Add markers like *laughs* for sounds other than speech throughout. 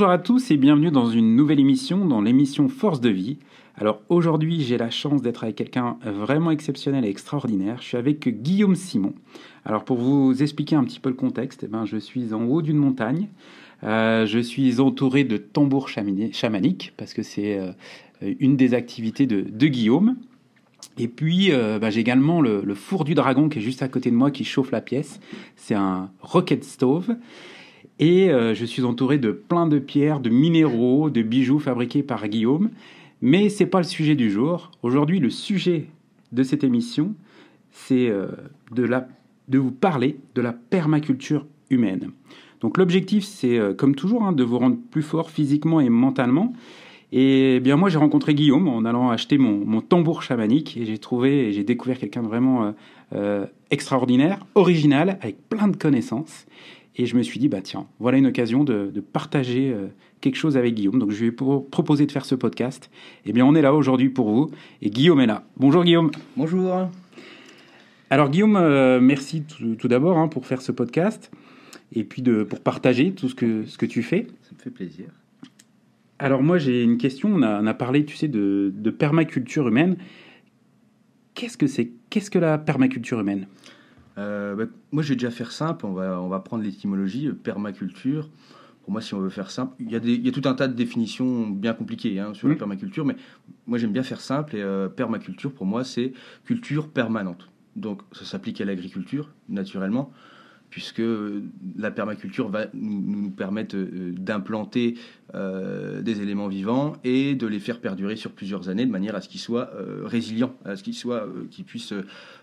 Bonjour à tous et bienvenue dans une nouvelle émission, dans l'émission Force de vie. Alors aujourd'hui j'ai la chance d'être avec quelqu'un vraiment exceptionnel et extraordinaire. Je suis avec Guillaume Simon. Alors pour vous expliquer un petit peu le contexte, eh ben, je suis en haut d'une montagne. Euh, je suis entouré de tambours chamaniques parce que c'est euh, une des activités de, Guillaume. Et puis, euh, bah, j'ai également le, le, four du dragon qui est juste à côté de moi qui chauffe la pièce. C'est un rocket stove. Et euh, je suis entouré de plein de pierres, de minéraux, de bijoux fabriqués par Guillaume. Mais ce n'est pas le sujet du jour. Aujourd'hui, le sujet de cette émission, c'est euh, de, vous parler de la permaculture humaine. Donc l'objectif, c'est euh, comme toujours, hein, de vous rendre plus fort physiquement et mentalement. Et eh bien moi, j'ai rencontré Guillaume en allant acheter mon, mon tambour chamanique et j'ai trouvé et j'ai découvert quelqu'un de vraiment extraordinaire, original, avec plein de connaissances. Et je me suis dit, bah tiens, voilà une occasion de, partager euh, quelque chose avec Guillaume. Donc je lui ai proposé de faire ce podcast. Eh bien, on est là aujourd'hui pour vous. Et Guillaume est là. Bonjour Guillaume. Bonjour. Alors Guillaume, euh, merci tout, d'abord hein, pour faire ce podcast et puis de, pour partager tout ce que, ce que tu fais. Ça me fait plaisir. Alors moi j'ai une question, on a, on a, parlé tu sais de, de permaculture humaine. Qu'est-ce que c'est Qu'est-ce que la permaculture humaine? Euh, bah, moi, je vais déjà faire simple. On va, on va prendre l'étymologie, euh, permaculture. Pour moi, si on veut faire simple, il y, a il y a tout un tas de définitions bien compliquées hein, sur la permaculture, mais moi, j'aime bien faire simple. Et euh, permaculture, pour moi, c'est culture permanente. Donc, ça s'applique à l'agriculture, naturellement, puisque la permaculture va nous, nous permettre d'implanter des éléments vivants et de les faire perdurer sur plusieurs années de manière à ce qu'ils soient résilients, à ce qu'ils soient, qu'ils puissent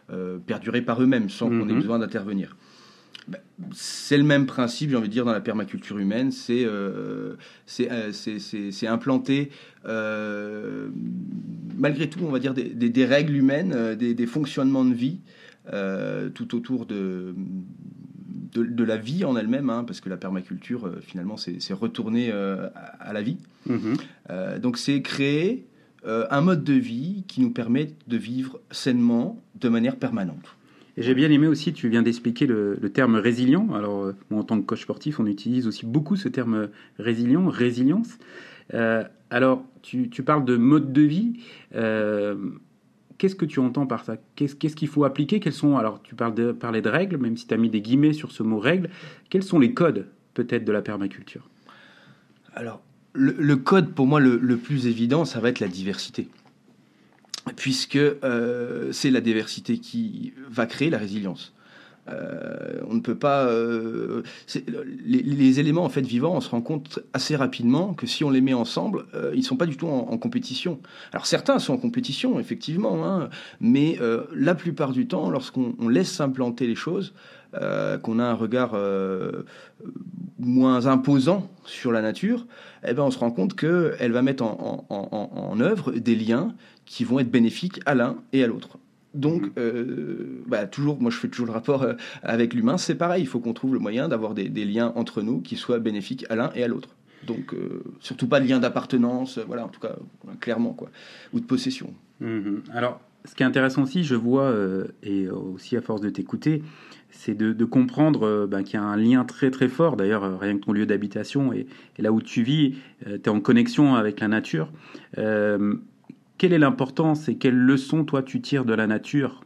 euh, perdurer par eux-mêmes sans qu'on ait mhm. besoin d'intervenir. Ben, c'est le même principe, j'ai envie de dire, dans la permaculture humaine. C'est euh, euh c'est implanter, euh, malgré tout, on va dire, des, des, règles humaines, des, des, fonctionnements de vie tout autour de, de, la vie en elle-même, hein, parce que la permaculture, finalement, c'est retourner à, la vie. Mhm. donc, c'est créer euh, un mode de vie qui nous permet de vivre sainement de manière permanente. Et j'ai bien aimé aussi, tu viens d'expliquer le, terme résilient. Alors, euh, moi, en tant que coach sportif, on utilise aussi beaucoup ce terme résilient, résilience. Euh, alors, tu, parles de mode de vie. Qu'est-ce que tu entends par ça Qu'est-ce qu'il faut appliquer Quels sont Alors, tu parles de, parler de règles, même si tu as mis des guillemets sur ce mot règles. Quels sont les codes, peut-être, de la permaculture? Alors, le, code, pour moi, le, plus évident, ça va être la diversité. Puisque euh, c'est la diversité qui va créer la résilience. Euh, on ne peut pas. Euh, les, éléments en fait vivants, on se rend compte assez rapidement que si on les met ensemble, ils ne sont pas du tout en, compétition. Alors certains sont en compétition, effectivement, hein, mais la plupart du temps, lorsqu'on laisse s'implanter les choses, qu'on a un regard moins imposant sur la nature, eh ben on se rend compte qu'elle va mettre en, œuvre des liens qui vont être bénéfiques à l'un et à l'autre. Donc, euh, bah, toujours, moi je fais toujours le rapport euh, avec l'humain, c'est pareil, il faut qu'on trouve le moyen d'avoir des, liens entre nous qui soient bénéfiques à l'un et à l'autre. Donc, euh, surtout pas de lien d'appartenance, voilà, en tout cas, clairement, quoi, ou de possession. Mmh. Alors, ce qui est intéressant aussi, je vois, et aussi à force de t'écouter, c'est de, comprendre ben, qu'il y a un lien très très fort, d'ailleurs rien que ton lieu d'habitation et, là où tu vis, tu es en connexion avec la nature. Quelle est l'importance et quelle leçon toi tu tires de la nature?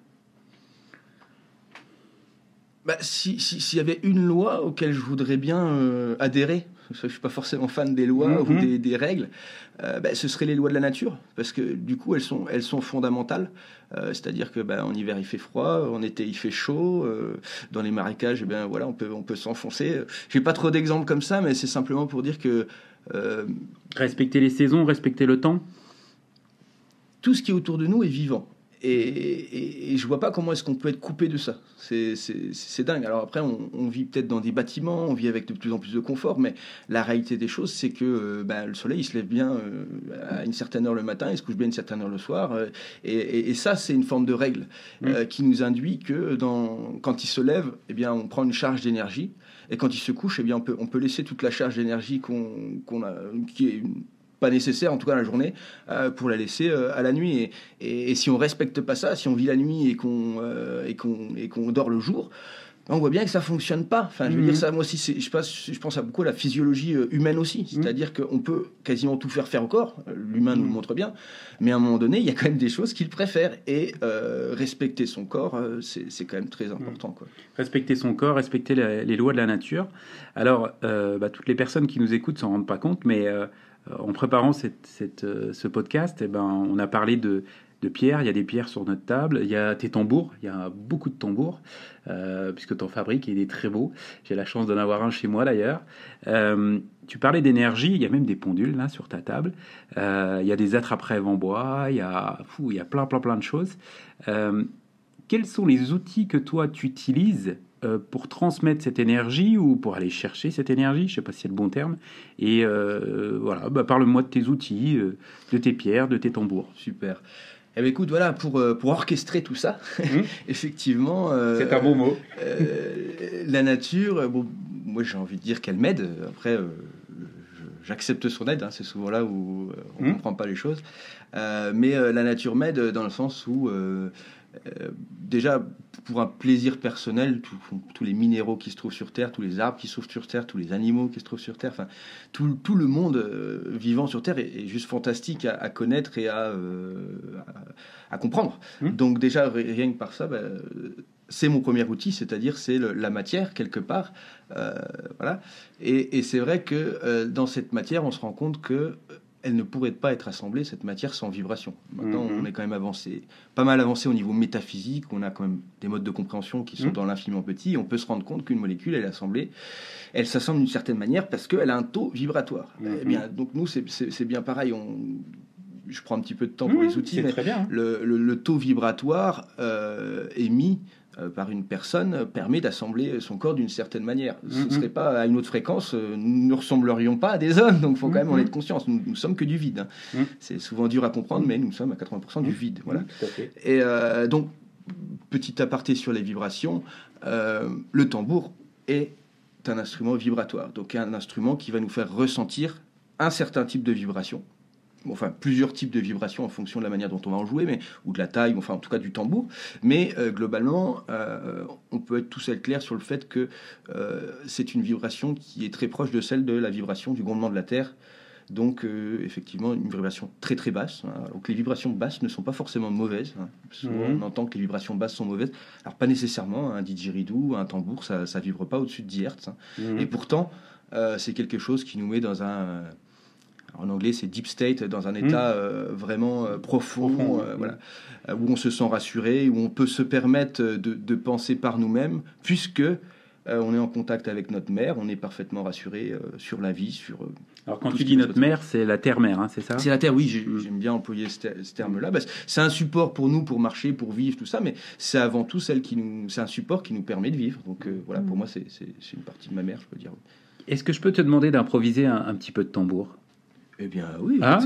Bah, S'il y avait une loi auquel je voudrais bien adhérer, je ne suis pas forcément fan des lois ou mhm. des, règles, euh, ben, ce seraient les lois de la nature, parce que du coup, elles sont, elles sont fondamentales. Euh, c'est-à-dire que en hiver, il fait froid, en été, il fait chaud. Euh, dans les marécages, eh ben, voilà, on peut, on peut s'enfoncer. J'ai pas trop d'exemples comme ça, mais c'est simplement pour dire que... respecter les saisons, respecter le temps? Tout ce qui est autour de nous est vivant. Et, et, je vois pas comment est-ce qu'on peut être coupé de ça. C'est dingue. Alors après, on, vit peut-être dans des bâtiments, on vit avec de plus en plus de confort, mais la réalité des choses, c'est que euh, ben, le soleil, il se lève bien euh, à une certaine heure le matin, il se couche bien à une certaine heure le soir. Euh, et, ça, c'est une forme de règle mmh. qui nous induit que dans, quand il se lève, eh bien, on prend une charge d'énergie. Et quand il se couche, eh bien, on peut, on peut laisser toute la charge d'énergie qu'on a, qui est pas nécessaire, en tout cas la journée, euh, pour la laisser euh, à la nuit. Et, si on respecte pas ça, si on vit la nuit et qu'on euh, et qu'on et qu'on dort le jour, on voit bien que ça fonctionne pas. Enfin, je veux dire mhm. ça, moi aussi, je pense, je pense à beaucoup à la physiologie humaine aussi. Mhm. C'est-à-dire qu'on peut quasiment tout faire faire au corps. L'humain nous le mhm. montre bien. Mais à un moment donné, il y a quand même des choses qu'il préfère. Et respecter son corps, c'est quand même très important. Quoi. Respecter son corps, respecter les, lois de la nature. Alors, bah, toutes les personnes qui nous écoutent s'en rendent pas compte, mais euh, en préparant euh, ce podcast, eh ben, on a parlé de, pierres. Il y a des pierres sur notre table. Il y a tes tambours. Il y a beaucoup de tambours, euh, puisque tu en fabriques et il est très beau. J'ai la chance d'en avoir un chez moi d'ailleurs. tu parlais d'énergie. Il y a même des pendules là sur ta table. il y a des attrape-rêves en bois. Il y, a, il y a plein, plein, plein de choses. quels sont les outils que toi tu utilises euh, pour transmettre cette énergie ou pour aller chercher cette énergie, je ne sais pas si c'est le bon terme. Et euh, voilà, bah, parle-moi de tes outils, euh, de tes pierres, de tes tambours. Super. Eh bien, écoute, voilà, pour, pour orchestrer tout ça, mmh. *laughs* effectivement. c'est un bon mot. la nature, bon, moi j'ai envie de dire qu'elle m'aide. Après, j'accepte son aide, hein, c'est souvent là où on ne mmh. comprend pas les choses. mais la nature m'aide dans le sens où euh, déjà, pour un plaisir personnel, tous les minéraux qui se trouvent sur Terre, tous les arbres qui se trouvent sur Terre, tous les animaux qui se trouvent sur Terre, enfin, tout, tout le monde euh, vivant sur Terre est, juste fantastique à, connaître et à, euh, à, comprendre. Mmh. Donc déjà, rien que par ça, bah, c'est mon premier outil, c'est-à-dire c'est la matière quelque part. voilà. Et, et c'est vrai que dans cette matière, on se rend compte que elle ne pourrait pas être assemblée, cette matière, sans vibration. Maintenant, mhm. on est quand même avancé, pas mal avancé au niveau métaphysique, on a quand même des modes de compréhension qui sont mhm. dans l'infiniment petit, on peut se rendre compte qu'une molécule, elle est assemblée, elle s'assemble d'une certaine manière parce qu'elle a un taux vibratoire. Eh bien, mhm. donc nous, c'est bien pareil, on, je prends un petit peu de temps pour les outils, mais bien. Le, taux vibratoire euh, émis par une personne permet d'assembler son corps d'une certaine manière. Ce ne mm-hmm. serait pas à une autre fréquence, euh, nous ne ressemblerions pas à des hommes, donc il faut quand même en mm-hmm. être conscience. Nous, ne sommes que du vide. Hein. Mm. C'est souvent dur à comprendre, mais nous sommes à 80% du vide. Voilà. Et euh, donc, petit aparté sur les vibrations, le tambour est un instrument vibratoire, donc un instrument qui va nous faire ressentir un certain type de vibration enfin plusieurs types de vibrations en fonction de la manière dont on va en jouer, mais ou de la taille, enfin en tout cas du tambour. Mais euh, globalement, euh, on peut être tous clair sur le fait que euh, c'est une vibration qui est très proche de celle de la vibration du grondement de la Terre. Donc effectivement une vibration très très basse. Hein. Donc les vibrations basses ne sont pas forcément mauvaises. Hein. Souvent, mmh. on entend que les vibrations basses sont mauvaises. Alors pas nécessairement. Un didgeridoo, un tambour, ça ne vibre pas au-dessus de 10 Hz. Hein. Mmh. Et pourtant, c'est quelque chose qui nous met dans un en anglais, c'est deep state, dans un état hmm. euh, vraiment euh, profond, euh, voilà, où on se sent rassuré, où on peut se permettre de, penser par nous-mêmes, puisque on est en contact avec notre mère, on est parfaitement rassuré sur la vie, sur. Alors quand tu dis notre mère, c'est la terre-mère, hein, c'est ça? C'est la terre, oui. J'aime bien employer ce, terme-là. c'est un support pour nous, pour marcher, pour vivre, tout ça, mais c'est avant tout celle qui nous, c'est un support qui nous permet de vivre. Donc voilà, pour hmm. moi, c'est une partie de ma mère, je peux dire. Est-ce que je peux te demander d'improviser un, petit peu de tambour? Eh bien, oui, hein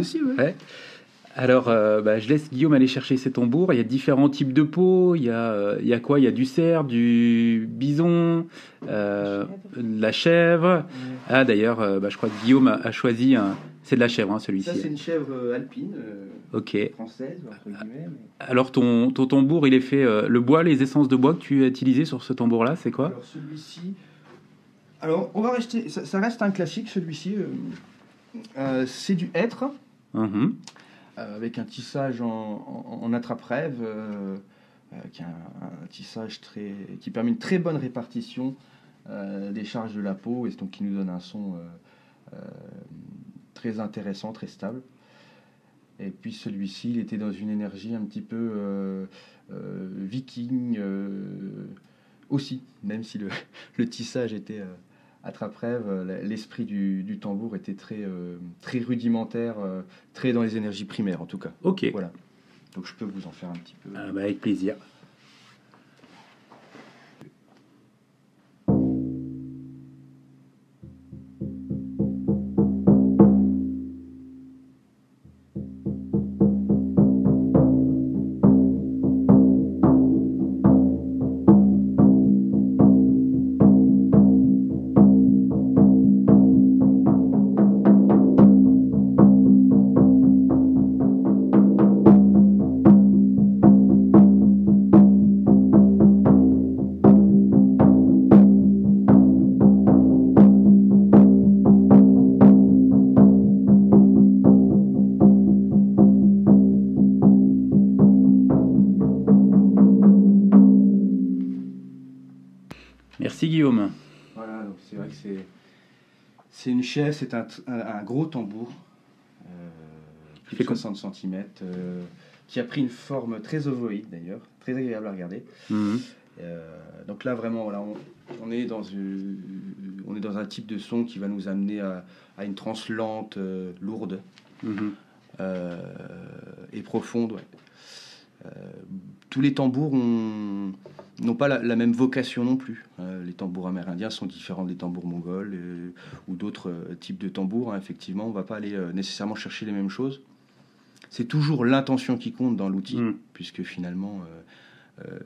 Alors, euh, bah, je laisse Guillaume aller chercher ses tambours. Il y a différents types de peaux. Il y a, euh, il y a quoi? Il y a du cerf, du bison, euh, la chèvre. Ah, d'ailleurs, bah, je crois que Guillaume a, choisi un. C'est de la chèvre, hein, celui-ci. Ça, c'est une chèvre alpine. ok. Française, Alors, ton, ton tambour, il est fait. le bois, les essences de bois que tu as utilisées sur ce tambour-là, c'est quoi? Alors, celui-ci. Alors, on va rester. Ça, ça reste un classique, celui-ci. Euh, c'est du hêtre, mhm. euh, avec un tissage en, attrape-rêve, euh, qui un, tissage très, qui permet une très bonne répartition des charges de la peau, et donc qui nous donne un son très intéressant, très stable. Et puis celui-ci, il était dans une énergie un petit peu viking aussi, même si le, *laughs* le tissage était attrape-rêve, euh, l'esprit du, tambour était très, euh, très rudimentaire, euh, très dans les énergies primaires en tout cas. Ok. Voilà. Donc je peux vous en faire un petit peu. Ah bah, avec plaisir. Voilà, donc c'est vrai que c'est, c'est une chaise, c'est un, un, un gros tambour, euh, plus fait de 60 cm, qui a pris une forme très ovoïde d'ailleurs, très agréable à regarder. Mhm. Euh, donc là vraiment, voilà, on, on est dans une- on est dans un type de son qui va nous amener à, à une transe lente, euh, lourde Mhm. euh, et profonde. ouais. Euh, tous les tambours ont- n'ont pas la, la même vocation non plus. Euh, les tambours amérindiens sont différents des tambours mongols euh, ou d'autres types de tambours. hein. Effectivement, on ne va pas aller nécessairement chercher les mêmes choses. C'est toujours l'intention qui compte dans l'outil, Mm. puisque finalement,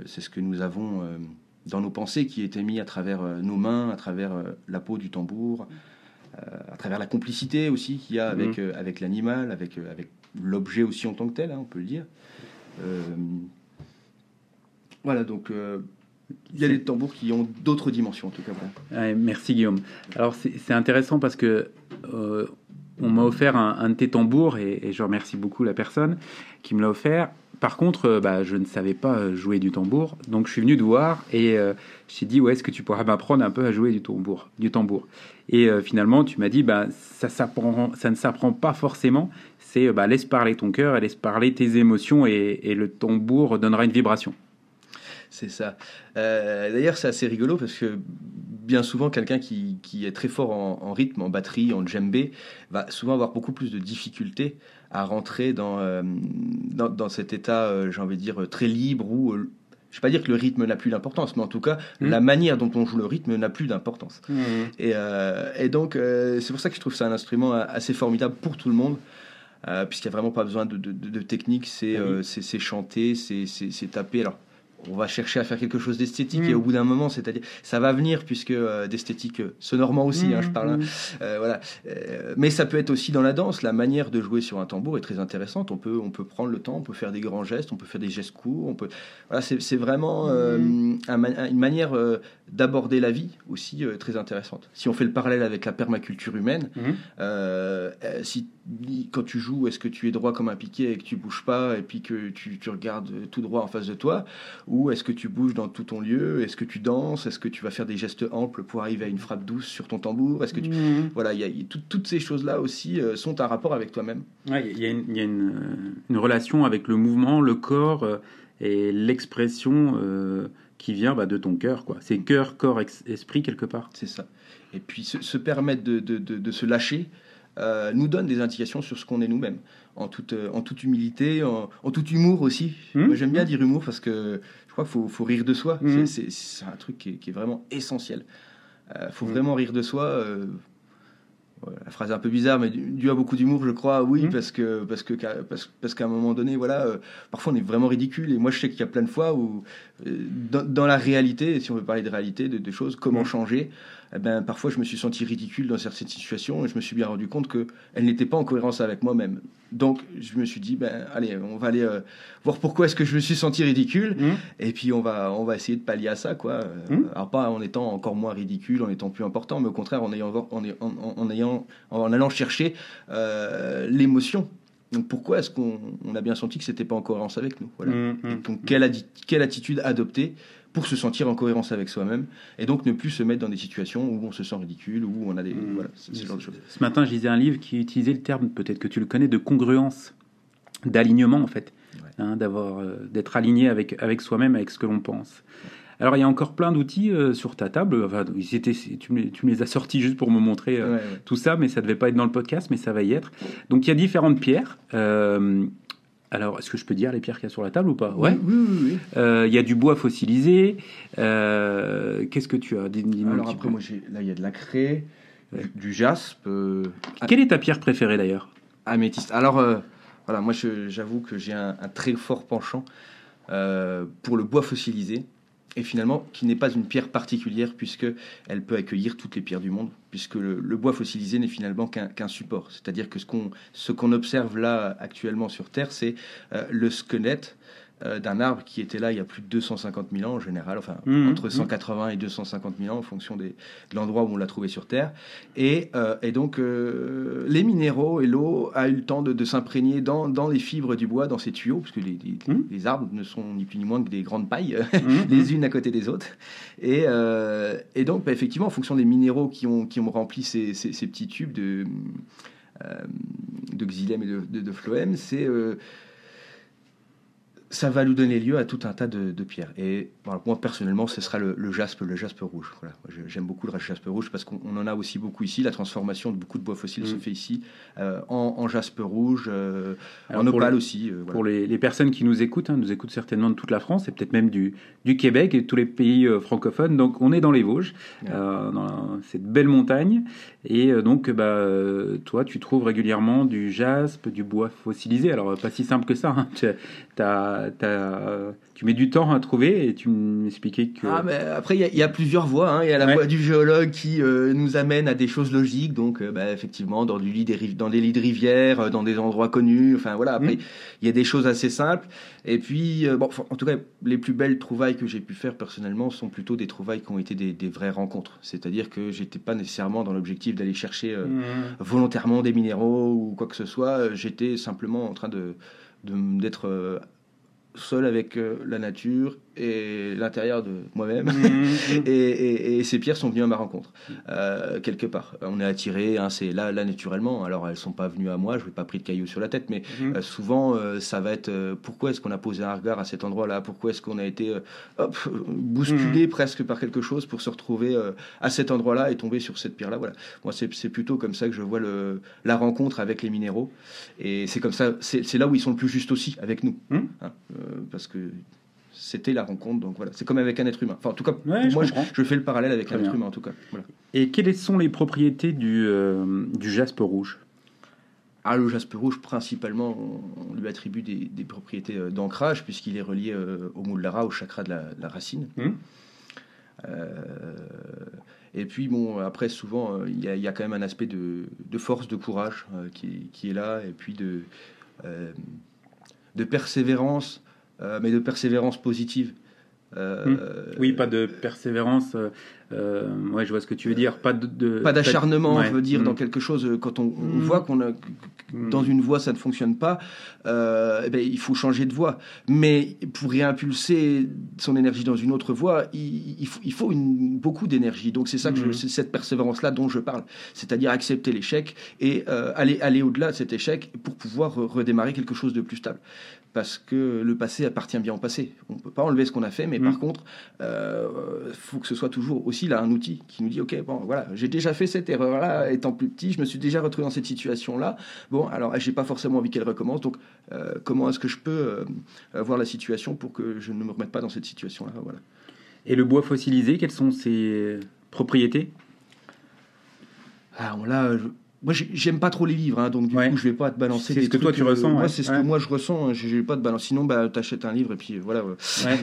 c'est ce que nous avons dans nos pensées qui était mis à travers nos mains, à travers la peau du tambour, à travers la complicité aussi qu'il y a avec, avec l'animal, avec, avec l'objet aussi en tant que tel, hein, on peut le dire. Euh, voilà, donc euh, il y a des tambours qui ont d'autres dimensions en tout cas. Ouais, merci Guillaume. Alors c'est c'est intéressant parce que euh, on m'a offert un, un de tes tambours et, je remercie beaucoup la personne qui me l'a offert. Par contre, euh, bah, je ne savais pas euh, jouer du tambour, donc je suis venu te voir et euh, je t'ai dit ouais, est-ce que tu pourrais m'apprendre un peu à jouer du tambour, du tambour? Et euh, finalement, tu m'as dit bah ça ne s'apprend pas forcément. C'est bah, laisse parler ton cœur laisse parler tes émotions et le tambour donnera une vibration. C'est ça. Euh, D'ailleurs, c'est assez rigolo parce que bien souvent, quelqu'un qui, qui est très fort en, en rythme, en batterie, en djembé, va souvent avoir beaucoup plus de difficultés à rentrer dans, euh, dans, dans cet état, euh, j'ai envie de dire, très libre où. je ne vais pas dire que le rythme n'a plus d'importance, mais en tout cas, Mhm. la manière dont on joue le rythme n'a plus d'importance. Et, euh, et donc, euh, c'est pour ça que je trouve ça un instrument assez formidable pour tout le monde, euh, puisqu'il n'y a vraiment pas besoin de, de- de- de technique, c'est Ah c'est- chanter, c'est taper. Alors, on va chercher à faire quelque chose d'esthétique, Mm. et au bout d'un moment, c'est-à-dire, ça va venir, puisque euh, d'esthétique euh, sonorement aussi, hein, je parle. hein. Mhm. Euh, voilà. Euh, mais ça peut être aussi dans la danse. La manière de jouer sur un tambour est très intéressante. On peut, on peut prendre le temps, on peut faire des grands gestes, on peut faire des gestes courts. On peut. Voilà, c'est vraiment un une manière d'aborder la vie aussi très intéressante. Si on fait le parallèle avec la permaculture humaine, si quand tu joues, est-ce que tu es droit comme un piquet et que tu bouges pas et puis que tu, tu regardes tout droit en face de toi, ou est-ce que tu bouges dans tout ton lieu? Est-ce que tu danses? Est-ce que tu vas faire des gestes amples pour arriver à une frappe douce sur ton tambour? Est-ce que tu Mhm. voilà, il y a, il y a tout- toutes ces choses-là aussi euh, sont un rapport avec toi-même. Ouais, il y a, une, il y a une, euh, une relation avec le mouvement, le corps euh, et l'expression euh, qui vient bah, de ton cœur. quoi. C'est cœur, corps, esprit quelque part. C'est ça. Et puis se, se permettre de, de- de- de se lâcher euh, nous donne des indications sur ce qu'on est nous-mêmes, en toute, euh, en toute humilité, en, en tout humour aussi. Moi j'aime bien dire humour parce que je crois qu'il faut, faut rire de soi. Mhm. C'est- un truc qui est, qui est vraiment essentiel. Il faut Mhm. vraiment rire de soi. euh, la phrase est un peu bizarre, mais dû à beaucoup d'humour, je crois, oui, parce que parce que parce, parce qu'à un moment donné, voilà, euh, parfois on est vraiment ridicule. Et moi, je sais qu'il y a plein de fois où, euh, dans, dans la réalité, si on veut parler de réalité, de, de choses, comment changer, eh ben, parfois je me suis senti ridicule dans certaines situations et je me suis bien rendu compte que elle n'était pas en cohérence avec moi-même. Donc, je me suis dit, ben, allez, on va aller euh, voir pourquoi est-ce que je me suis senti ridicule. Mhm. Et puis on va, on va essayer de pallier à ça, quoi. Euh, Mhm. Alors pas en étant encore moins ridicule, en étant plus important, mais au contraire en ayant, en, en, en- en ayant, en allant chercher euh, l'émotion. Donc pourquoi est-ce qu'on on a bien senti que c'était pas en cohérence avec nous Voilà. Et donc quelle, quelle attitude adopter pour se sentir en cohérence avec soi-même et donc ne plus se mettre dans des situations où on se sent ridicule, où on a des Mhm. voilà, ce genre de choses. Ce matin, je lisais un livre qui utilisait le terme, peut-être que tu le connais, de congruence, d'alignement en fait, Ouais. hein, d'avoir, euh, d'être aligné avec, avec soi-même, avec ce que l'on pense. Alors il y a encore plein d'outils euh, sur ta table. Enfin, ils étaient, tu, me, les- tu me les as sortis juste pour me montrer euh, Ouais, ouais. tout ça, mais ça devait pas être dans le podcast, mais ça va y être. Donc il y a différentes pierres. Euh, Alors, est-ce que je peux dire les pierres qu'il y a sur la table ou pas? Ouais. Oui, oui, oui. Euh, Il y a du bois fossilisé. Euh, Qu'est-ce que tu as? Alors après, moi, là, il y a de la craie, Ouais. du, du jaspe, euh, Quelle est ta pierre préférée d'ailleurs? Améthyste. Alors, voilà, moi, j'avoue que j'ai un, un très fort penchant pour le bois fossilisé. Et finalement, qui n'est pas une pierre particulière, puisque elle peut accueillir toutes les pierres du monde, puisque le, bois fossilisé n'est finalement qu'un qu'un support. C'est-à-dire que ce qu'on ce qu'on observe là actuellement sur Terre, c'est euh, le squelette euh, d'un arbre qui était là il y a plus de 250 000 ans en général, enfin Mhm, entre mhm. 180 et 250 000 ans en fonction des, de l'endroit où on l'a trouvé sur Terre. Et, euh, et donc euh, les minéraux et l'eau a eu le temps de, de s'imprégner dans, dans les fibres du bois, dans ces tuyaux, parce que les, les- les arbres ne sont ni plus ni moins que des grandes pailles *laughs* les unes à côté des autres. Et, et donc, bah, effectivement, en fonction des minéraux qui ont, qui ont rempli ces, ces- ces petits tubes de, de xylème et de, de, de phloème, c'est, ça va nous donner lieu à tout un tas de, de pierres. Et voilà, moi, personnellement, ce sera le, le jaspe, le jaspe rouge. Voilà. J'aime beaucoup le jaspe rouge parce qu'on on en a aussi beaucoup ici. La transformation de beaucoup de bois fossiles se Mhm. fait ici, euh, en, en jaspe rouge, euh, en opale le- aussi. euh, voilà. Pour les, les personnes qui nous écoutent, hein, nous écoutent certainement de toute la France et peut-être même du, du Québec et de tous les pays francophones. Donc on est dans les Vosges, Ouais. dans cette belle montagne. Et donc bah, toi, tu trouves régulièrement du jaspe, du bois fossilisé. Alors pas si simple que ça. hein. Tu, t'as- tu mets du temps à trouver et tu m'expliquais que... Ah, mais après, il y a- il y, a plusieurs voies. hein. Il y a la Ouais. voie du géologue qui euh, nous amène à des choses logiques. Donc, euh, bah, effectivement, dans, du lit des dans des lits de rivières, euh, dans des endroits connus. Enfin, voilà. Après, Mm. il y a des choses assez simples. Et puis, euh, bon, en tout cas, les plus belles trouvailles que j'ai pu faire personnellement sont plutôt des trouvailles qui ont été des, des vraies rencontres. C'est-à-dire que j'étais pas nécessairement dans l'objectif d'aller chercher Mmh. volontairement des minéraux ou quoi que ce soit. J'étais simplement en train de d'être seul avec euh, la nature et l'intérieur de moi-même. Mmh. *laughs* Et, et- et ces pierres sont venues à ma rencontre, euh, quelque part. On est attiré, hein, c'est là, là naturellement. Alors elles sont pas venues à moi, je n'ai pas pris de cailloux sur la tête, mais Mmh. euh, souvent ça va être pourquoi est-ce qu'on a posé un regard à cet endroit-là? Pourquoi est-ce qu'on a été hop, bousculé Mmh. presque par quelque chose pour se retrouver à cet endroit-là et tomber sur cette pierre-là? Voilà. Moi, c'est plutôt comme ça que je vois le, la rencontre avec les minéraux. Et c'est comme ça, c'est là où ils sont le plus justes aussi avec nous, Mmh. hein, parce que c'était la rencontre. Donc voilà, c'est comme avec un être humain. Enfin, en tout cas, Ouais, moi, je, fais le parallèle avec Très un être humain, en tout cas. Voilà. Et quelles sont les propriétés du, euh, du jaspe rouge? Ah, le jaspe rouge, principalement, on, on lui attribue des, des propriétés euh, d'ancrage, puisqu'il est relié euh, au Muldara, au chakra de la, de la racine. Euh, et puis, bon, après, souvent, euh, il y, y a quand même un aspect de, de force, de courage euh, qui, qui est là, et puis de, euh, de persévérance, euh, mais de persévérance positive. Euh, Oui, pas de persévérance. euh, euh, ouais, je vois ce que tu veux dire. Pas de, de- pas d'acharnement, Ouais. je veux dire, dans quelque chose. euh, Quand on, on Mm. voit qu'on a Mm. dans une voie ça ne fonctionne pas, euh, eh ben, il faut changer de voie. Mais pour réimpulser son énergie dans une autre voie, il, il faut, il faut une- beaucoup d'énergie. Donc c'est ça que je- Mhm. c'est cette persévérance-là dont je parle, c'est-à-dire accepter l'échec et euh, aller, aller au-delà de cet échec pour pouvoir re- redémarrer quelque chose de plus stable. Parce que le passé appartient bien au passé. On ne peut pas enlever ce qu'on a fait, mais Mhm. par contre, il faut que ce soit toujours aussi là un outil qui nous dit ok bon voilà j'ai déjà fait cette erreur là étant plus petit je me suis déjà retrouvé dans cette situation là bon alors j'ai pas forcément envie qu'elle recommence donc euh, comment est-ce que je peux euh, euh, voir la situation pour que je ne me remette pas dans cette situation là voilà Et le bois fossilisé, quelles sont ses propriétés? Alors là je- moi j'ai- j'aime pas trop les livres hein, donc du Ouais. coup je vais pas te balancer C'est des ce que toi, tu euh, ressens, moi ouais. c'est ce Ouais. que moi je ressens hein, j'ai j'ai pas de balance sinon bah t'achètes un livre et puis voilà mais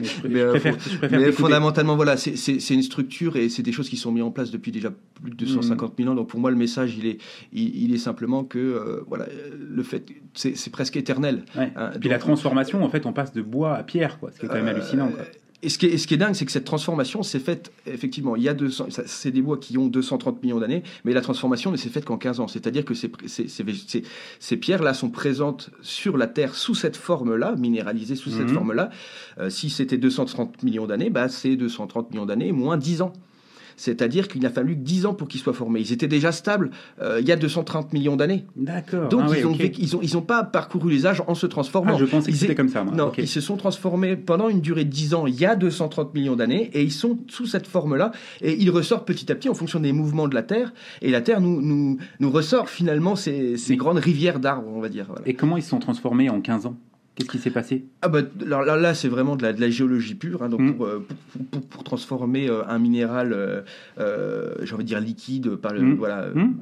je, Mais, je préfère, faut- je préfère Mais t'écouter. fondamentalement, voilà, c'est- c'est c'est une structure et c'est des choses qui sont mises en place depuis déjà plus de 250 000 ans. Donc pour moi, le message, il est, il, il est simplement que euh, voilà, euh, le fait, c'est c'est presque éternel. Hein. Et puis la transformation, en fait, on passe de bois à pierre, quoi, ce qui est quand même hallucinant. Quoi. Et ce qui est, et ce qui est dingue, c'est que cette transformation s'est faite, effectivement, il y a 200, ça- c'est des bois qui ont 230 millions d'années, mais la transformation ne s'est faite qu'en 15 ans. C'est-à-dire que ces, ces, ces, ces- ces pierres-là sont présentes sur la Terre sous cette forme-là, minéralisées sous cette Mhm. forme-là. Euh, si c'était 230 millions d'années, bah, c'est 230 millions d'années moins 10 ans. C'est-à-dire qu'il a fallu 10 ans pour qu'ils soient formés. Ils étaient déjà stables euh, il y a 230 millions d'années. D'accord. Donc Ah ils, ont ok. vécu- ils, ont, ils ont pas parcouru les âges en se transformant. Ah, je pensais que c'était comme ça, moi. Non, ils se sont transformés pendant une durée de 10 ans, il y a 230 millions d'années, et ils sont sous cette forme-là, et ils ressortent petit à petit en fonction des mouvements de la Terre, et la Terre nous, nous, nous ressort finalement ces, ces Mais- grandes rivières d'arbres, on va dire. voilà. Et comment ils se sont transformés en 15 ans? Qu'est-ce qui s'est passé? Ah bah, là, c'est vraiment de la, de la, géologie pure. Hein, donc mm. pour, pour, pour, transformer un minéral, euh, j'ai envie de dire liquide, par le, mm. voilà, mm.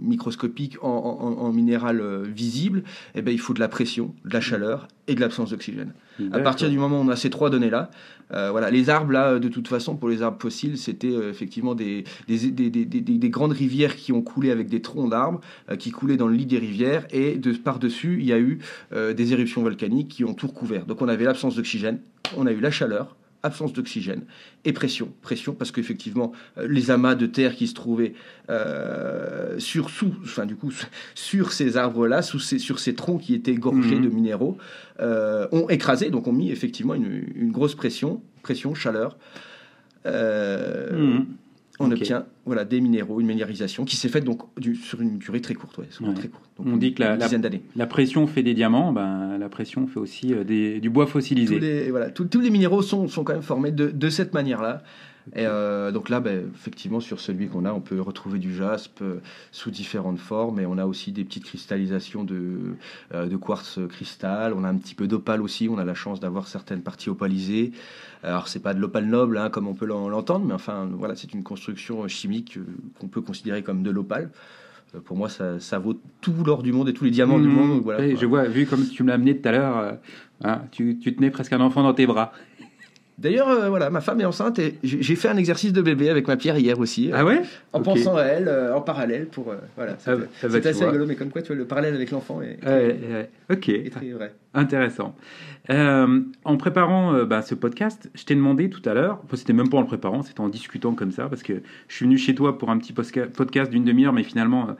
microscopique, en, en, minéral visible, eh ben, il faut de la pression, de la chaleur et de l'absence d'oxygène. À partir du moment où on a ces trois données-là, euh, voilà, les arbres, là, de toute façon, pour les arbres fossiles, c'était euh, effectivement des des, des, des, des, grandes rivières qui ont coulé avec des troncs d'arbres, euh, qui coulaient dans le lit des rivières, et de par-dessus, il y a eu des éruptions volcaniques qui ont tout recouvert. Donc on avait l'absence d'oxygène, on a eu la chaleur, absence d'oxygène et pression. Pression parce qu'effectivement, euh, les amas de terre qui se trouvaient euh, sur, sous, enfin, du coup, *laughs* sur ces arbres-là, sur ces troncs qui étaient gorgés mhm. de minéraux, euh, ont écrasé, donc ont mis effectivement une, grosse pression, pression, chaleur. Mhm on obtient voilà, des minéraux, une minéralisation qui s'est faite donc sur une durée très courte. Très courte on dit que la, la, pression fait des diamants, ben, la pression fait aussi euh, des, du bois fossilisé. Tous les, voilà, tous, les minéraux sont, sont, quand même formés de, de cette manière-là. Et euh, donc là, ben, effectivement, sur celui qu'on a, on peut retrouver du jaspe euh, sous différentes formes. Et on a aussi des petites cristallisations de, de quartz cristal. On a un petit peu d'opale aussi. On a la chance d'avoir certaines parties opalisées. Alors, c'est pas de l'opale noble, hein, comme on peut l'entendre, mais enfin, voilà, c'est une construction chimique qu'on peut considérer comme de l'opale pour moi, ça, ça, vaut tout l'or du monde et tous les diamants du mmh. monde. Voilà, je vois, vu comme tu me l'as amené tout à l'heure, hein, tu, tu, tenais presque un enfant dans tes bras. D'ailleurs, euh, voilà, ma femme est enceinte et j'ai fait un exercice de bébé avec ma pierre hier aussi. Ah ouais? En pensant à elle, euh, en parallèle, pour. Euh, voilà, c'est ah bah, assez rigolo, mais comme quoi, tu vois, le parallèle avec l'enfant est, ok. très vrai. Intéressant. en préparant bah, ce podcast, je t'ai demandé tout à l'heure, enfin, c'était même pas en le préparant, c'était en discutant comme ça, parce que je suis venu chez toi pour un petit podcast d'une demi-heure, mais finalement,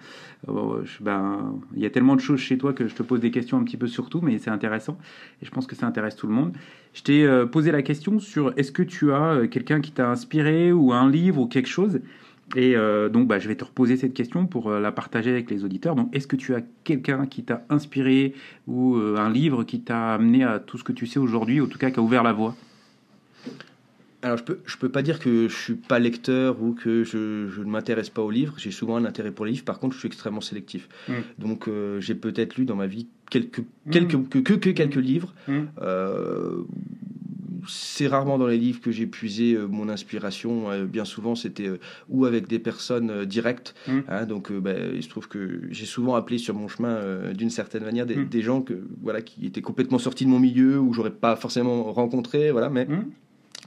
ben, il y a tellement de choses chez toi que je te pose des questions un petit peu sur tout, mais c'est intéressant et je pense que ça intéresse tout le monde. Je t'ai euh, posé la question sur est-ce que tu as euh, quelqu'un qui t'a inspiré ou un livre ou quelque chose? Et euh, donc, bah, je vais te reposer cette question pour la partager avec les auditeurs. Donc, est-ce que tu as quelqu'un qui t'a inspiré ou un livre qui t'a amené à tout ce que tu sais aujourd'hui, en tout cas qui a ouvert la voie? Alors, je peux, je peux pas dire que je suis pas lecteur ou que je, je ne m'intéresse pas aux livres. J'ai souvent un intérêt pour les livres. Par contre, je suis extrêmement sélectif. Mm. Donc, euh, j'ai peut-être lu dans ma vie quelques, mm. quelques, que, que, quelques livres. Euh, c'est rarement dans les livres que j'ai puisé euh, mon inspiration. bien souvent, c'était ou avec des personnes directes. Hein, donc, ben, il se trouve que j'ai souvent appelé sur mon chemin, d'une certaine manière, des, des, gens que, voilà, qui étaient complètement sortis de mon milieu ou j'aurais pas forcément rencontré. Voilà, mais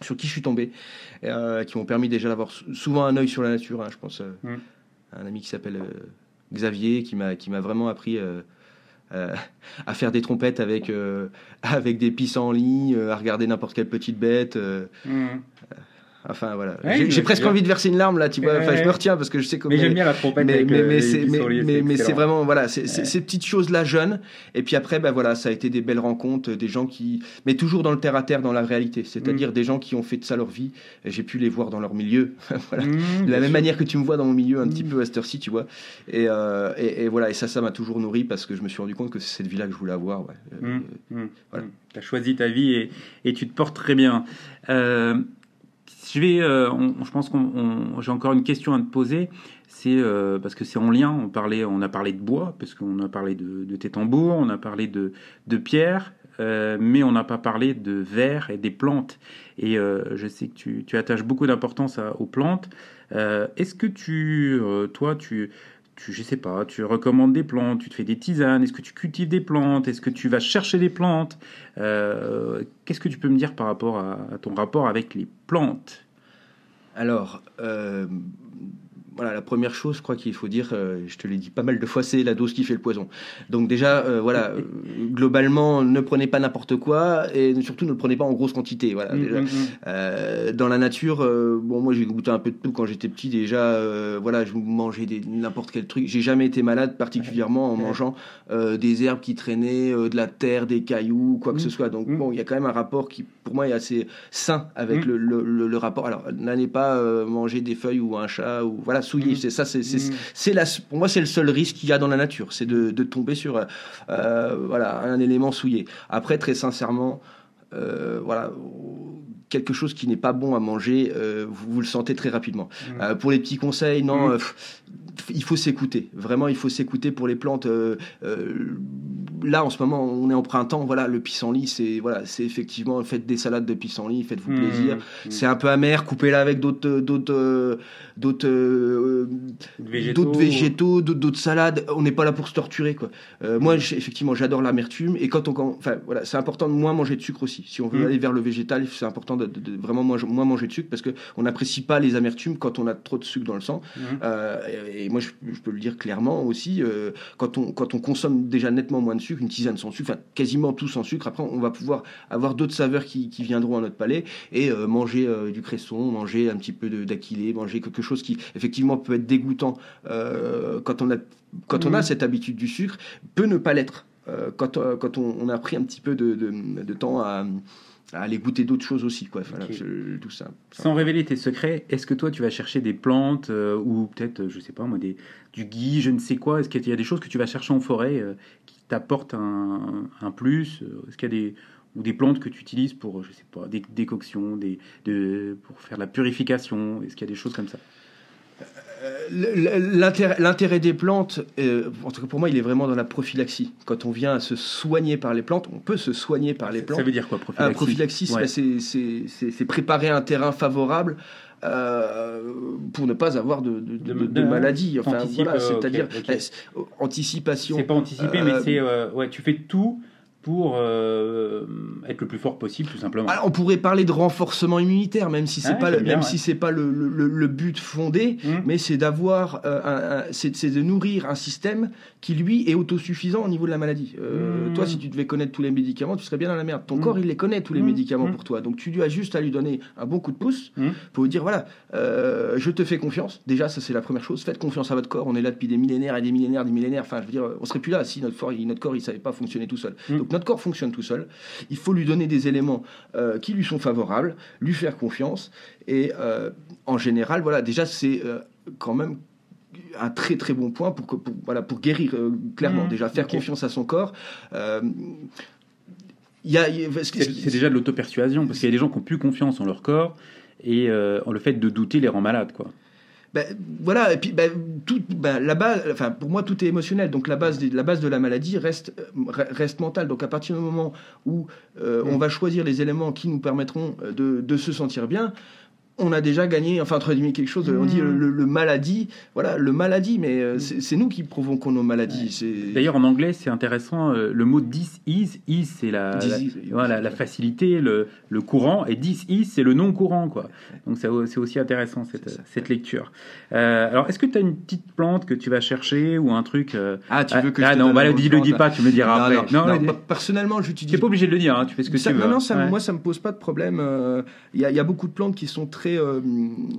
sur qui je suis tombé, euh, qui m'ont permis déjà d'avoir souvent un œil sur la nature. Hein, je pense euh, mm. un ami qui s'appelle euh, Xavier, qui m'a qui m'a vraiment appris à faire des trompettes avec *laughs* avec des en ligne, à regarder n'importe quelle petite bête. Mm. Enfin voilà, j'ai presque envie de verser une larme là, tu vois. Enfin, je me retiens parce que je sais comment. Mais j'aime bien la trompette. Mais, mais, mais, mais c'est vraiment voilà, ces petites choses là jeunes. Et puis après, ben voilà, ça a été des belles rencontres, des gens qui, mais toujours dans le terre à terre, dans la réalité. C'est-à-dire mm. des gens qui ont fait de ça leur vie. J'ai pu les voir dans leur milieu, *laughs* voilà. Mm, de la même manière que tu me vois dans mon milieu un petit mm. peu à cette heure-ci, tu vois. Euh, et, et, voilà, et ça, ça m'a toujours nourri parce que je me suis rendu compte que c'est cette vie-là que je voulais avoir. Ouais. Euh, voilà. Tu as choisi ta vie et, et, tu te portes très bien. Je vais, euh, je pense qu'on, j'ai encore une question à te poser. C'est euh, parce que c'est en lien. On parlait, on a parlé de bois parce qu'on a parlé de, de, tes tambours, on a parlé de, de pierre, euh, mais on n'a pas parlé de verre et des plantes. Et je sais que tu, tu attaches beaucoup d'importance aux plantes. Est-ce que tu, toi, tu tu, je sais pas, tu recommandes des plantes, tu te fais des tisanes, est-ce que tu cultives des plantes, est-ce que tu vas chercher des plantes euh, Qu'est-ce que tu peux me dire par rapport à, ton rapport avec les plantes? Alors, euh, voilà, la première chose, je crois qu'il faut dire, euh, je te l'ai dit pas mal de fois, c'est la dose qui fait le poison. Donc déjà, euh, voilà, euh, globalement, ne prenez pas n'importe quoi et surtout ne le prenez pas en grosse quantité. Voilà, mm, mm, mm. dans la nature, bon, moi j'ai goûté un peu de tout quand j'étais petit. Déjà, voilà, je mangeais n'importe quel truc. J'ai jamais été malade particulièrement en mangeant des herbes qui traînaient, de la terre, des cailloux, quoi que ce soit. Donc bon, il y a quand même un rapport qui, pour moi, est assez sain avec le, le, le, rapport. Alors, n'allez pas manger des feuilles ou un chat ou voilà souillé. Mm. C'est ça, c'est, c'est, mm. la, pour moi, c'est le seul risque qu'il y a dans la nature, c'est de, de tomber sur euh, voilà un élément souillé. Après, très sincèrement, euh, voilà quelque chose qui n'est pas bon à manger, euh, vous, vous, le sentez très rapidement. Mm. pour les petits conseils, non, il faut s'écouter. Vraiment, il faut s'écouter pour les plantes là en ce moment on est en printemps voilà le pissenlit c'est voilà c'est effectivement faites des salades de pissenlit faites-vous Mmh, plaisir. mmh. c'est un peu amer coupez-la avec d'autres d'autres euh, d'autres euh, Végétaux. d'autres végétaux d'autres salades. On n'est pas là pour se torturer quoi. Euh, moi j'ai- effectivement j'adore l'amertume et quand on enfin voilà c'est important de moins manger de sucre aussi. Si on veut aller vers le végétal c'est important de, de- de vraiment moins, moins manger de sucre parce que on n'apprécie pas les amertumes quand on a trop de sucre dans le sang. Mmh. euh, et, et moi, je, je peux le dire clairement aussi, euh, quand, on, quand on consomme déjà nettement moins de sucre, une tisane sans sucre, enfin quasiment tout sans sucre, après on va pouvoir avoir d'autres saveurs qui, qui viendront à notre palais et euh, manger euh, du cresson, manger un petit peu d'aquilé, manger quelque chose qui effectivement peut être dégoûtant euh, quand on a quand on a Mhm. cette habitude du sucre, peut ne pas l'être quand, quand on, on a pris un petit peu de, de, de temps à, à aller goûter d'autres choses aussi, quoi. Voilà, tout ça. Sans révéler tes secrets, est-ce que toi tu vas chercher des plantes euh, ou peut-être, je sais pas moi, des, du gui, je ne sais quoi? Est-ce qu'il y a des choses que tu vas chercher en forêt euh, qui t'apportent un, un plus Euh, Est-ce qu'il y a des ou des plantes que tu utilises pour, je sais pas, des décoctions, des, de, pour faire la purification Est-ce qu'il y a des choses comme ça? Euh, L'intérêt des plantes, euh, en tout cas pour moi, il est vraiment dans la prophylaxie. Quand on vient à se soigner par les plantes, on peut se soigner par les Ça plantes. veut dire quoi, Ah, prophylaxie? prophylaxie, Ouais. c'est- c'est préparer un terrain favorable euh, pour ne pas avoir de, de, maladie. Enfin, voilà, euh, c'est-à-dire euh, c'est- anticipation. C'est pas anticipé, Euh, mais c'est euh, ouais, tu fais tout pour euh, être le plus fort possible, tout simplement. Alors, on pourrait parler de renforcement immunitaire, même si c'est Ah, pas le, bien, même ouais. si c'est pas le, le- but fondé, Hum. mais c'est d'avoir, euh, c'est de nourrir un système qui lui est autosuffisant au niveau de la maladie. Euh, Mmh. Toi, si tu devais connaître tous les médicaments, tu serais bien dans la merde. Ton Mmh. corps, il les connaît tous les Mmh. médicaments Mmh. pour toi, donc tu as juste à lui donner un bon coup de pouce Mmh. pour lui dire voilà, euh, je te fais confiance. Déjà, ça c'est la première chose. Faites confiance à votre corps. On est là depuis des millénaires et des millénaires, des millénaires. Enfin, je veux dire, on serait plus là si notre corps, il- notre corps, il savait pas fonctionner tout seul. Mmh. Notre corps fonctionne tout seul. Il faut lui donner des éléments euh, qui lui sont favorables, lui faire confiance. Et euh, en général, voilà, déjà c'est euh, quand même un très très bon point pour, que, pour, voilà, pour guérir euh, clairement. Mmh, déjà faire confiance à son corps. Euh, y a, y a- C'est déjà de l'auto-persuasion, parce qu'il y a des gens qui ont plus confiance en leur corps, et euh, en le fait de douter les rend malades, quoi. Ben, voilà, et puis ben, tout, ben, la base, enfin, pour moi, tout est émotionnel. Donc la base, la base de la maladie reste, euh, re- reste mentale. Donc à partir du moment où euh, on Mm. va choisir les éléments qui nous permettront euh, de, de se sentir bien, on a déjà gagné, enfin, entre guillemets, quelque chose. On dit Mm. le, le- le maladie, voilà, le maladie, mais euh, c'est c'est nous qui provoquons nos maladies. D'ailleurs, en anglais, c'est intéressant, euh, le mot this is, is, c'est la, la, Disease. voilà, la facilité, le, le courant, et this is, c'est le non-courant, quoi. Donc c'est aussi intéressant, cette, lecture. Euh, alors, est-ce que tu as une petite plante que tu vas chercher, ou un truc... euh, Ah, tu veux que ah, je te non, bah, le dis, le dis pas, tu me le diras Non, après. non, non, mais- bah, personnellement, tu j'utilise. n'es pas obligé de le dire, hein, tu fais ce que Ça- tu veux. non, non, hein. ça, Ouais. moi ça me pose pas de problème. euh, y, il y a beaucoup de plantes qui sont très, euh,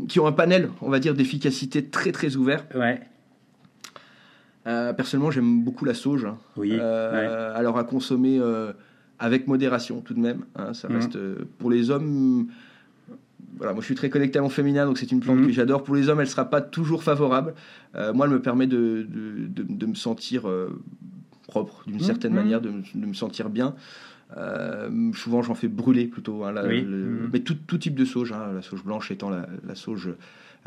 qui ont un panel, on va dire, d'efficacité très très ouvert. Ouais, Euh, personnellement, j'aime beaucoup la sauge. hein. oui. Euh, Alors à consommer avec modération tout de même. hein, ça Mhm. reste pour les hommes. Voilà, moi je suis très connecté à mon féminin, donc c'est une plante Mhm. que j'adore. Pour les hommes, elle sera pas toujours favorable. Moi, elle me permet de, de, de- de me sentir propre d'une Mhm. certaine manière, de me sentir bien. Euh, souvent, j'en fais brûler plutôt. hein, la- Oui. le- Mhm. Mais tout, tout type de sauge, hein, la sauge blanche étant la, la sauge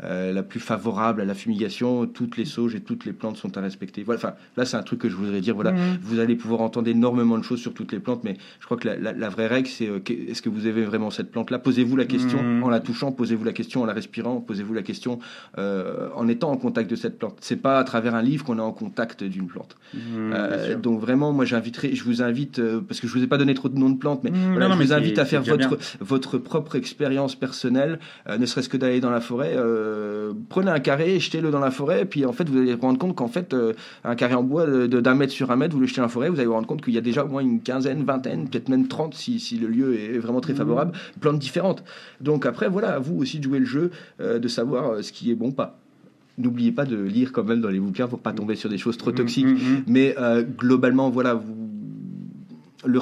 euh, la plus favorable à la fumigation. Toutes les sauges et toutes les plantes sont à respecter. Voilà, enfin, là, c'est un truc que je voudrais dire. Voilà, Mhm. vous allez pouvoir entendre énormément de choses sur toutes les plantes, mais je crois que la, la- la vraie règle, c'est euh, est-ce que vous avez vraiment cette plante-là? Posez-vous la question Mhm. en la touchant, posez-vous la question en la respirant, posez-vous la question euh, en étant en contact de cette plante. C'est pas à travers un livre qu'on est en contact d'une plante. Sûr. donc vraiment, moi, j'inviterai, je vous invite, parce que je vous ai pas donné trop de noms de plantes, mais voilà, non, non, je vous invite à faire votre propre expérience personnelle, ne serait-ce que d'aller dans la forêt. euh, prenez un carré, jetez-le dans la forêt, et puis en fait, vous allez vous rendre compte qu'en fait, euh, un carré en bois de- de- d'un mètre sur un mètre, vous le jetez dans la forêt, vous allez vous rendre compte qu'il y a déjà au moins une quinzaine, vingtaine, peut-être même 30 si, si le lieu est vraiment très Mhm. favorable, plantes différentes. Donc après, voilà, à vous aussi de jouer le jeu, euh, de savoir euh, ce qui est bon, pas. N'oubliez pas de lire quand même dans les bouquins pour pas tomber sur des choses trop Mhm, toxiques. Mais euh, globalement, voilà, vous, le,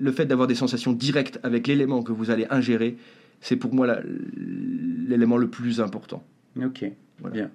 le fait d'avoir des sensations directes avec l'élément que vous allez ingérer, c'est pour moi la- l'élément le plus important. Ok, Voilà. bien.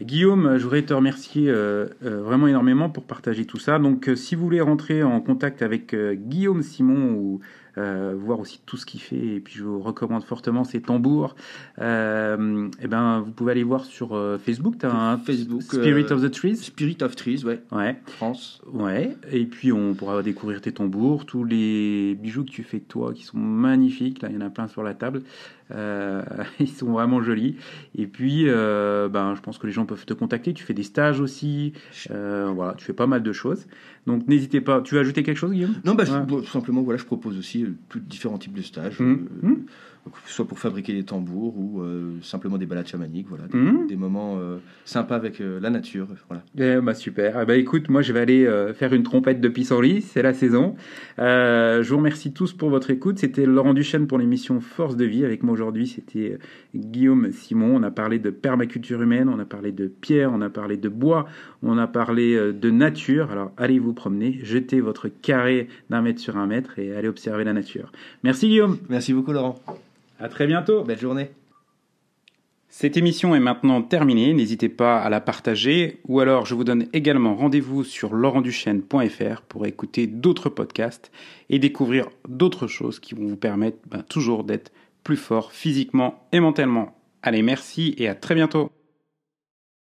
Guillaume, je voudrais te remercier euh, euh, vraiment énormément pour partager tout ça. Donc, euh, si vous voulez rentrer en contact avec Guillaume Simon ou voir aussi tout ce qu'il fait. Et puis je vous recommande fortement ses tambours. Et ben, vous pouvez aller voir sur Facebook. Tu as un Facebook. Spirit of the Trees? Spirit of Trees, ouais. Ouais. France. Ouais. Et puis on pourra découvrir tes tambours, tous les bijoux que tu fais toi, qui sont magnifiques. Là, il y en a plein sur la table. *laughs* ils sont vraiment jolis. Et puis, ben, je pense que les gens peuvent te contacter. Tu fais des stages aussi. voilà, tu fais pas mal de choses. Donc n'hésitez pas. Tu veux ajouter quelque chose, Guillaume? Non, bah, tout simplement, voilà, je propose aussi euh, différents types de stages. Mmh. Euh, mmh soit pour fabriquer des tambours ou euh, simplement des balades chamaniques, voilà, des, mmh. moments euh, sympas avec euh, la nature. Voilà. Eh, bah super. Eh bah, écoute, moi je vais aller faire une trompette de pissenlit, c'est la saison. je vous remercie tous pour votre écoute. C'était Laurent Duchesne pour l'émission Force de vie. Avec moi aujourd'hui, c'était Guillaume Simon. On a parlé de permaculture humaine, on a parlé de pierre, on a parlé de bois, on a parlé de nature. Alors allez vous promener, jetez votre carré d'un mètre sur un mètre et allez observer la nature. Merci Guillaume. Merci beaucoup Laurent. À très bientôt. Belle journée. Cette émission est maintenant terminée, n'hésitez pas à la partager ou alors je vous donne également rendez-vous sur laurentduchesne.fr pour écouter d'autres podcasts et découvrir d'autres choses qui vont vous permettre ben, toujours d'être plus fort physiquement et mentalement. Allez, merci et à très bientôt.